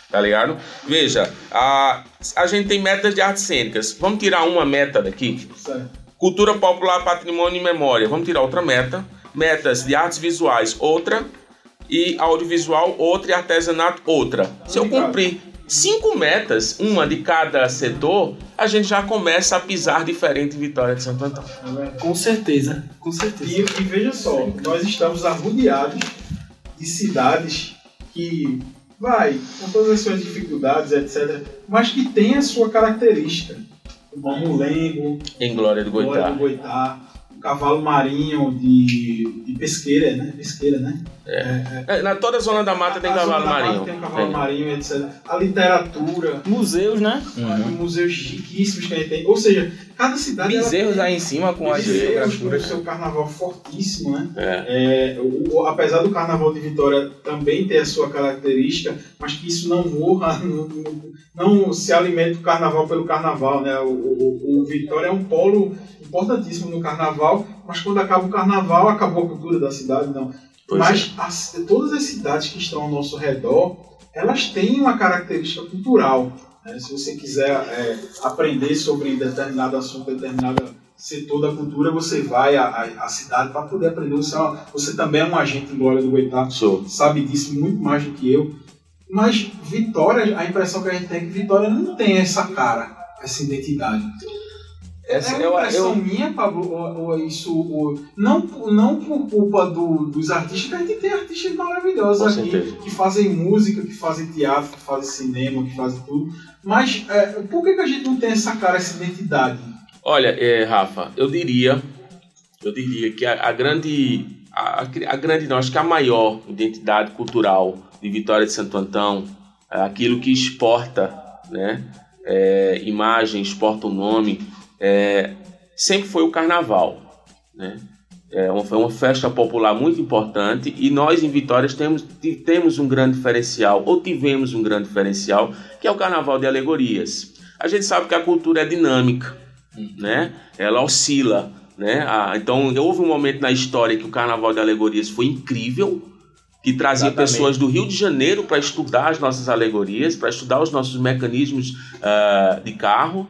Tá ligado? Veja, a, a gente tem metas de artes cênicas. Vamos tirar uma meta daqui? Certo. Cultura popular, patrimônio e memória. Vamos tirar outra meta. Metas de artes visuais, outra. E audiovisual, outra. E artesanato, outra. Se eu cumprir cinco metas, uma de cada setor, a gente já começa a pisar diferente em Vitória de Santo Antônio. Tá? Com certeza, com certeza. E, e veja só, nós estamos arrodeados de cidades que, vai, com todas as suas dificuldades, etc., mas que tem a sua característica. O Mamulengo, Em Glória do Glória Goitá. do Goitá, o cavalo marinho de, de pesqueira, né? Pesqueira, né? É, na toda a zona da mata tem A cavalo Zona da Mata marinho. Tem um cavalo Tem. marinho, etc. A literatura, Museus, né? Uhum. museus riquíssimos que a gente tem. Ou seja, cada cidade. Bezerros tem aí em cima com as com o seu carnaval fortíssimo, né? É. É, o- o- apesar do Carnaval de Vitória também ter a sua característica, mas que isso não morra, <laughs> não, não- se alimente do Carnaval pelo Carnaval, né? O, o- o Vitória é um polo importantíssimo no Carnaval, mas quando acaba o Carnaval, acabou a cultura da cidade, não. Pois mas as- todas as cidades que estão ao nosso redor, elas têm uma característica cultural. né? Se você quiser é, aprender sobre determinado assunto, determinado setor da cultura, você vai à, à- cidade para poder aprender. Você, é você também é um agente em Glória do Goitá, Sou. sabe disso muito mais do que eu. Mas Vitória, a impressão que a gente tem é que Vitória não tem essa cara, essa identidade. Essa, é uma impressão eu, minha, Pablo, ou, ou isso, ou- não, não por culpa do- dos artistas, que a gente tem artistas maravilhosos Com aqui, certeza. que fazem música, que fazem teatro, que fazem cinema, que fazem tudo. Mas é, por que, que a gente não tem essa cara, essa identidade? Olha, é, Rafa, eu diria, eu diria que a, a grande, a, a grande, não, acho que a maior identidade cultural de Vitória de Santo Antão, é aquilo que exporta, né, é, imagem, exporta o nome, é, sempre foi o Carnaval, né? É uma, foi uma festa popular muito importante e nós em Vitória temos, temos um grande diferencial, ou tivemos um grande diferencial, que é o Carnaval de Alegorias. A gente sabe que a cultura é dinâmica, né? Ela oscila, né? Ah, então houve um momento na história que o Carnaval de Alegorias foi incrível, que trazia Exatamente. pessoas do Rio de Janeiro para estudar as nossas alegorias, para estudar os nossos mecanismos ah, de carro,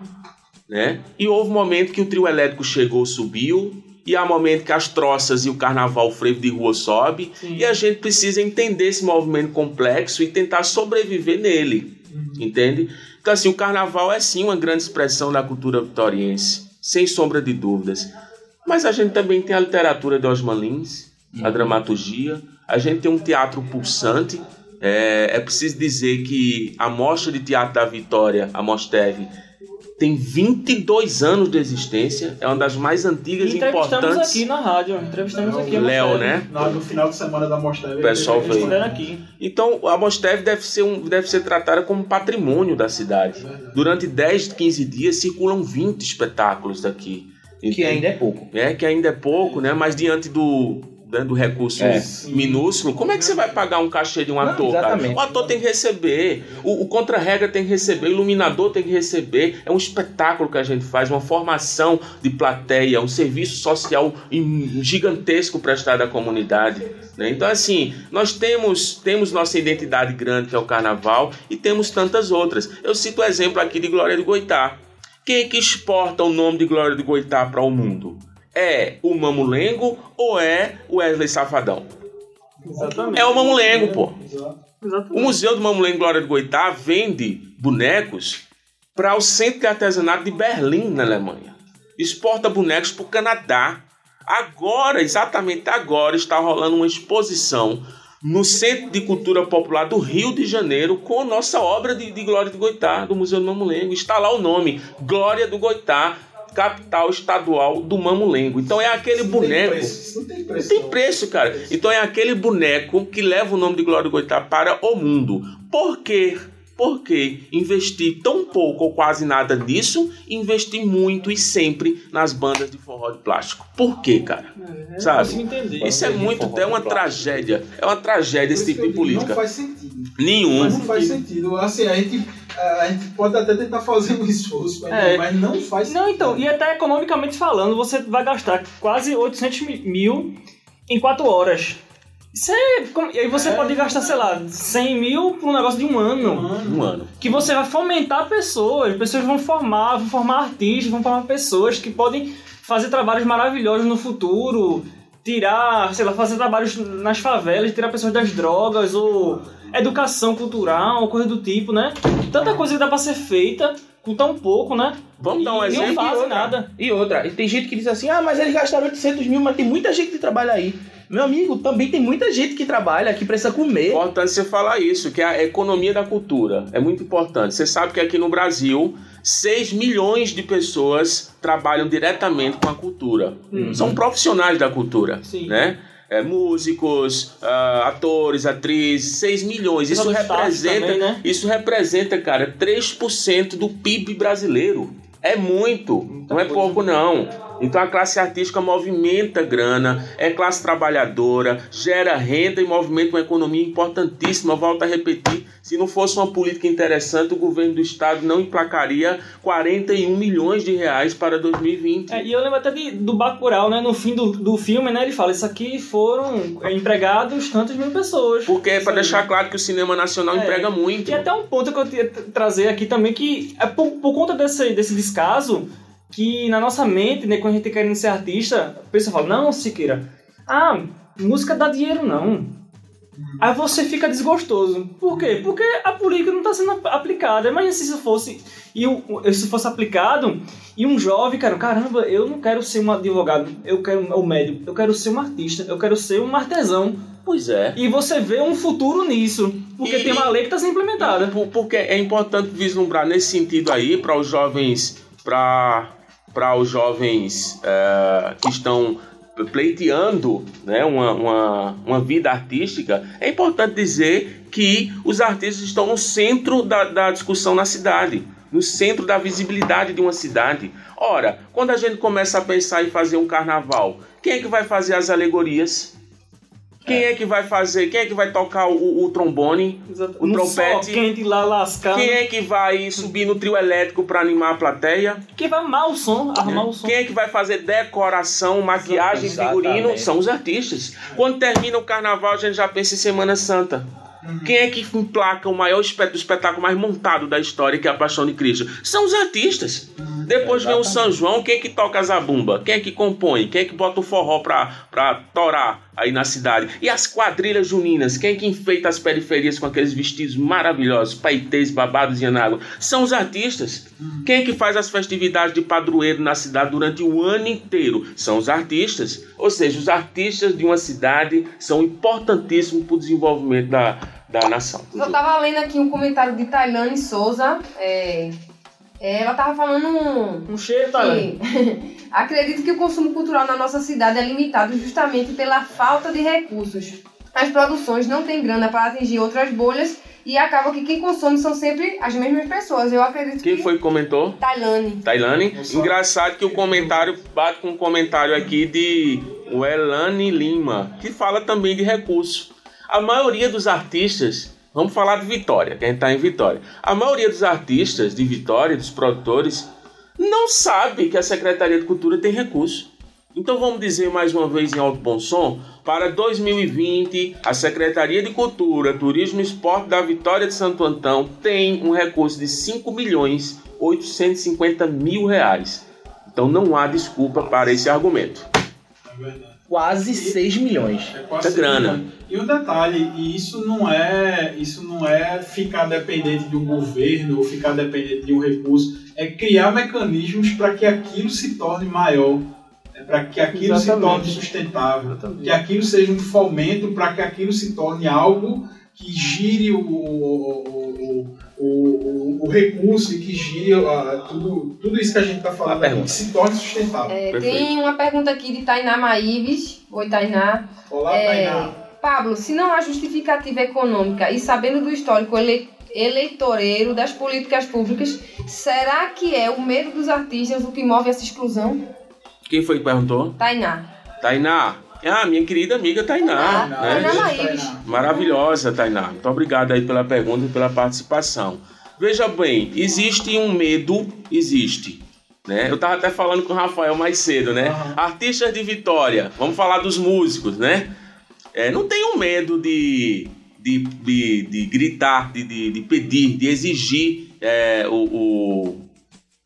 né? E houve um momento que o trio elétrico chegou, subiu, e há um momento que as troças e o carnaval o frevo de rua sobe, Sim. e a gente precisa entender esse movimento complexo e tentar sobreviver nele, entende? Então assim, o carnaval é sim uma grande expressão da cultura vitoriense, sem sombra de dúvidas. Mas a gente também tem a literatura de Osman Lins, a dramaturgia, a gente tem um teatro pulsante. É, é preciso dizer que a Mostra de Teatro da Vitória, a Mosteve, tem 22 anos de existência, é uma das mais antigas e Entrevistamos importantes. aqui na rádio, entrevistamos aqui a Léo, né? No final de semana da mostra. O pessoal veio. aqui. Então, a Mosteve deve ser, um, deve ser tratada como patrimônio da cidade. Durante 10, 15 dias circulam 20 espetáculos daqui. que ainda é pouco. É, que ainda é pouco, né? Mas diante do, né, do recurso É. minúsculo, como é que você vai pagar um cachê de um ator, exatamente. O ator tem que receber, o, o contra-regra tem que receber, o iluminador tem que receber. É um espetáculo que a gente faz, uma formação de plateia, um serviço social gigantesco prestado à comunidade. né? Então, assim, nós temos, temos nossa identidade grande, que é o carnaval, e temos tantas outras. Eu cito o exemplo aqui de Glória do Goitá. Quem é que exporta o nome de Glória do Goitá para o mundo? É o Mamulengo ou é o Wesley Safadão? Exatamente. É o Mamulengo, pô. Exato. O Museu do Mamulengo Glória do Goitá vende bonecos para o Centro de Artesanato de Berlim, na Alemanha. Exporta bonecos para o Canadá. Agora, exatamente agora, está rolando uma exposição no Centro de Cultura Popular do Rio de Janeiro com nossa obra de, de Glória do Goitá, do Museu do Mamulengo. Está lá o nome, Glória do Goitá, capital estadual do Mamulengo. Então é aquele boneco. Não tem preço, não tem preço. Não tem preço, cara. Então é aquele boneco que leva o nome de Glória do Goitá para o mundo. Por quê? Por que investir tão pouco ou quase nada nisso e investir muito e sempre nas bandas de forró de plástico? Por quê, cara? É, eu Sabe? não. Isso é muito, é uma tragédia. É uma tragédia esse tipo de política. Não faz sentido. Nenhum. Não faz sentido. Assim, a gente, a gente pode até tentar fazer um <laughs> esforço, mas, É. mas não faz sentido. Não, então, e até economicamente falando, você vai gastar quase 800 mi- mil em 4 horas. E aí você É. pode gastar, sei lá, 100 mil por um negócio de um ano. Mano, Um ano. Que você vai fomentar pessoas, pessoas vão formar, vão formar artistas, vão formar pessoas que podem fazer trabalhos maravilhosos no futuro, tirar, sei lá, fazer trabalhos nas favelas, tirar pessoas das drogas, ou educação cultural, coisa do tipo, né? Tanta coisa que dá pra ser feita com tão pouco, né? Vamos dar um E não exemplo? fazem nada. E outra, e tem gente que diz assim, ah, mas eles gastaram 800 mil, mas tem muita gente que trabalha aí. Meu amigo, também tem muita gente que trabalha, que precisa comer. Importante você falar isso, que é a economia da cultura. É muito importante. Você sabe que aqui no Brasil, 6 milhões de pessoas trabalham diretamente com a cultura. Uhum. São profissionais da cultura, Sim. né? É, músicos, ah, atores, atrizes, 6 milhões. Isso representa, também, né? isso representa, cara, 3% do PIB brasileiro. É muito, Muita não é pouco não. Então a classe artística movimenta grana, é classe trabalhadora, gera renda e movimenta uma economia importantíssima. Volto a repetir, se não fosse uma política interessante, o governo do estado não emplacaria 41 milhões de reais para 2020. É, e eu lembro até de, do Bacurau, né? No fim do, do filme, né? Ele fala, isso aqui foram é, empregados tantas mil pessoas. Porque é para deixar claro que o cinema nacional É, emprega muito. E até um ponto que eu queria tra- trazer aqui também, que é por, por conta desse, desse descaso, que na nossa mente, né, quando a gente tá querendo ser artista, a pessoa fala, não, Siqueira, ah, música dá dinheiro não. Aí você fica desgostoso. Por quê? Porque a política não está sendo ap- aplicada. Imagina se isso fosse, e o- isso fosse aplicado e um jovem, cara, caramba, eu não quero ser um advogado, eu quero um médico, eu quero ser um artista, eu quero ser um artesão. Pois é. E você vê um futuro nisso, porque E- tem uma lei que está sendo implementada. Por- Porque é importante vislumbrar nesse sentido aí para os jovens, para para os jovens é, que estão pleiteando né, uma, uma, uma vida artística, é importante dizer que os artistas estão no centro da, da discussão na cidade, no centro da visibilidade de uma cidade. Ora, quando a gente começa a pensar em fazer um carnaval, quem é que vai fazer as alegorias? Quem é que vai fazer? Quem é que vai tocar o, o trombone? O no trompete. quente lá lascando. Quem é que vai subir no trio elétrico para animar a plateia? Quem vai armar o som, arrumar o som. Quem é que vai fazer decoração, maquiagem, figurino? Exatamente. São os artistas. Quando termina o carnaval, a gente já pensa em Semana Santa. Quem é que emplaca o maior espet- o espetáculo mais montado da história, que é a Paixão de Cristo? São os artistas. Depois vem o São João, quem é que toca a zabumba? Quem é que compõe? Quem é que bota o forró pra, pra torar aí na cidade? E as quadrilhas juninas? Quem é que enfeita as periferias com aqueles vestidos maravilhosos, paetês, babados e anágua? São os artistas. Quem é que faz as festividades de padroeiro na cidade durante o ano inteiro? São os artistas. Ou seja, os artistas de uma cidade são importantíssimos para o desenvolvimento da, da nação. Eu tava lendo aqui um comentário de Tailane Souza. é, ela tava falando Um cheiro, tá? que <laughs> acredito que o consumo cultural na nossa cidade é limitado justamente pela falta de recursos. As produções não têm grana para atingir outras bolhas e acaba que quem consome são sempre as mesmas pessoas. Eu acredito Quem que foi que comentou? Tailane. Tailane? Engraçado que o comentário bate com um comentário aqui de o Elane Lima, que fala também de recurso. A maioria dos artistas, vamos falar de Vitória, que a gente está em Vitória. A maioria dos artistas de Vitória, dos produtores, não sabe que a Secretaria de Cultura tem recurso. Então vamos dizer mais uma vez em alto bom som, para 2020, a Secretaria de Cultura, Turismo e Esporte da Vitória de Santo Antão tem um recurso de 5 milhões 850 mil reais. Então não há desculpa para esse argumento. É verdade. Quase 6 milhões. É quase Muita grana. tudo. E um detalhe, e isso não é isso não é ficar dependente de um governo ou ficar dependente de um recurso, é criar mecanismos para que aquilo se torne maior, para que aquilo se Exatamente. torne sustentável, que aquilo seja um fomento para que aquilo se torne algo que gire o, o, o, o, o, o recurso e que gire ah, tudo, tudo isso que a gente está falando aqui, que se torne sustentável. É, tem uma pergunta aqui de Tainá Maíves. Oi, Tainá. Olá, É, Tainá. Pablo, se não há justificativa econômica e sabendo do histórico ele- eleitoreiro das políticas públicas, será que é o medo dos artistas o que move essa exclusão? Quem foi que perguntou? Tainá. Tainá. Ah, minha querida amiga Tainá. Ah, né? Tainá. Maravilhosa, Tainá. Muito obrigado aí pela pergunta e pela participação. Veja bem, existe um medo, existe. Né? Eu tava até falando com o Rafael mais cedo, né? Aham. Artistas de Vitória, vamos falar dos músicos, né? É, não tenham medo de, de, de, de gritar, de, de, de pedir, de exigir é, o, o-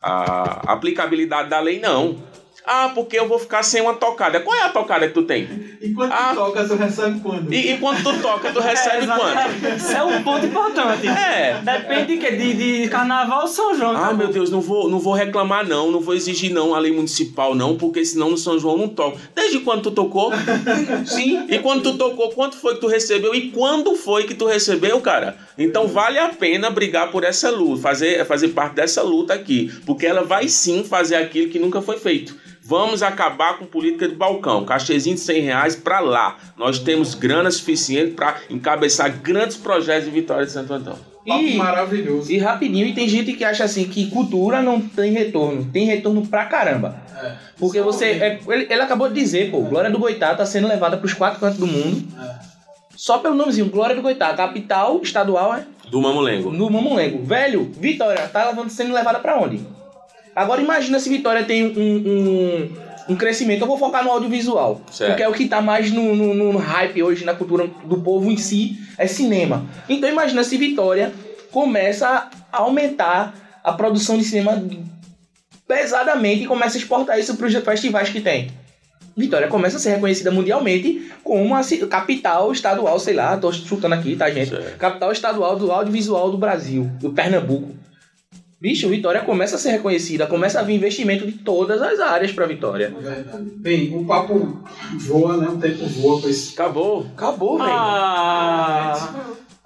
a aplicabilidade da lei, não. Ah, porque eu vou ficar sem uma tocada. Qual é a tocada que tu tem? E quando Ah. tu toca, tu recebe quando? E, e quando tu toca, tu recebe quanto? Isso é um ponto importante. É. Depende de quê? De, de carnaval ou São João. Ah, meu Deus, não vou, não vou reclamar não, não vou exigir não a lei municipal não, porque senão no São João não toca. Desde quando tu tocou? <laughs> Sim. E quando tu tocou, quanto foi que tu recebeu e quando foi que tu recebeu, cara? Então vale a pena brigar por essa luta, fazer, fazer parte dessa luta aqui, porque ela vai sim fazer aquilo que nunca foi feito. Vamos acabar com política de balcão, cachezinho de 100 reais pra lá. Nós temos grana suficiente pra encabeçar grandes projetos de Vitória de Santo Antão. Papo E, maravilhoso. e rapidinho, e tem gente que acha assim que cultura não tem retorno. Tem retorno pra caramba. É. Porque você. é, ele, ele acabou de dizer, pô, Glória do Goitá tá sendo levada pros quatro cantos do mundo. É. Só pelo nomezinho, Glória do Goitá, capital estadual é Do Mamulengo. no Mamulengo. Velho, Vitória tá sendo levada pra onde? Agora imagina se Vitória tem um, um, um crescimento. Eu vou focar no audiovisual. Certo. Porque é o que tá mais no, no, no hype hoje na cultura do povo em si, é cinema. Então imagina se Vitória começa a aumentar a produção de cinema pesadamente e começa a exportar isso para os festivais que tem. Vitória começa a ser reconhecida mundialmente como ci- capital estadual, sei lá, tô chutando aqui, tá, gente? Certo. Capital estadual do audiovisual do Brasil, do Pernambuco. Bicho, Vitória começa a ser reconhecida, começa a vir investimento de todas as áreas pra Vitória. Verdade. Bem, o papo voa, né? O tempo voa esse. Acabou. Acabou, velho. Ah,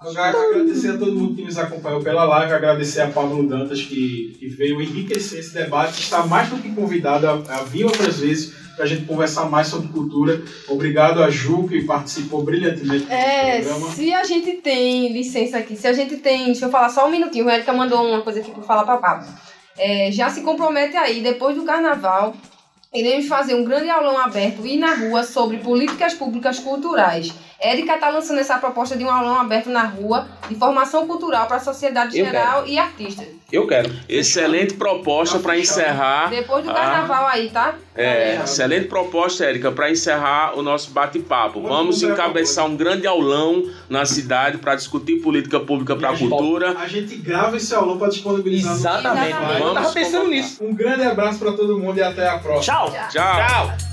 Eu agradecer a todo mundo que nos acompanhou pela live, agradecer a Pablo Dantas que, que veio enriquecer esse debate, está mais do que convidado a, a vir outras vezes para a gente conversar mais sobre cultura. Obrigado a Ju, que participou brilhantemente do É, programa. se a gente tem licença aqui, se a gente tem. Deixa eu falar só um minutinho. O Erika mandou uma coisa aqui pra falar pra Pablo. É, já se compromete aí, depois do carnaval, iremos fazer um grande aulão aberto e na rua sobre políticas públicas culturais. Érica tá lançando essa proposta de um aulão aberto na rua de formação cultural para a sociedade Eu geral e artistas. Eu quero. Excelente proposta para encerrar. Depois do Ah. carnaval aí, tá? É, excelente proposta, Érica, para encerrar o nosso bate-papo. Vamos Vamos encabeçar um grande aulão na cidade para discutir política pública para a a cultura. A gente grava esse aulão para disponibilizar no Exatamente. Exatamente. Eu tava Vamos pensando nisso. Um grande abraço para todo mundo e até a próxima. tchau. Tchau. Tchau.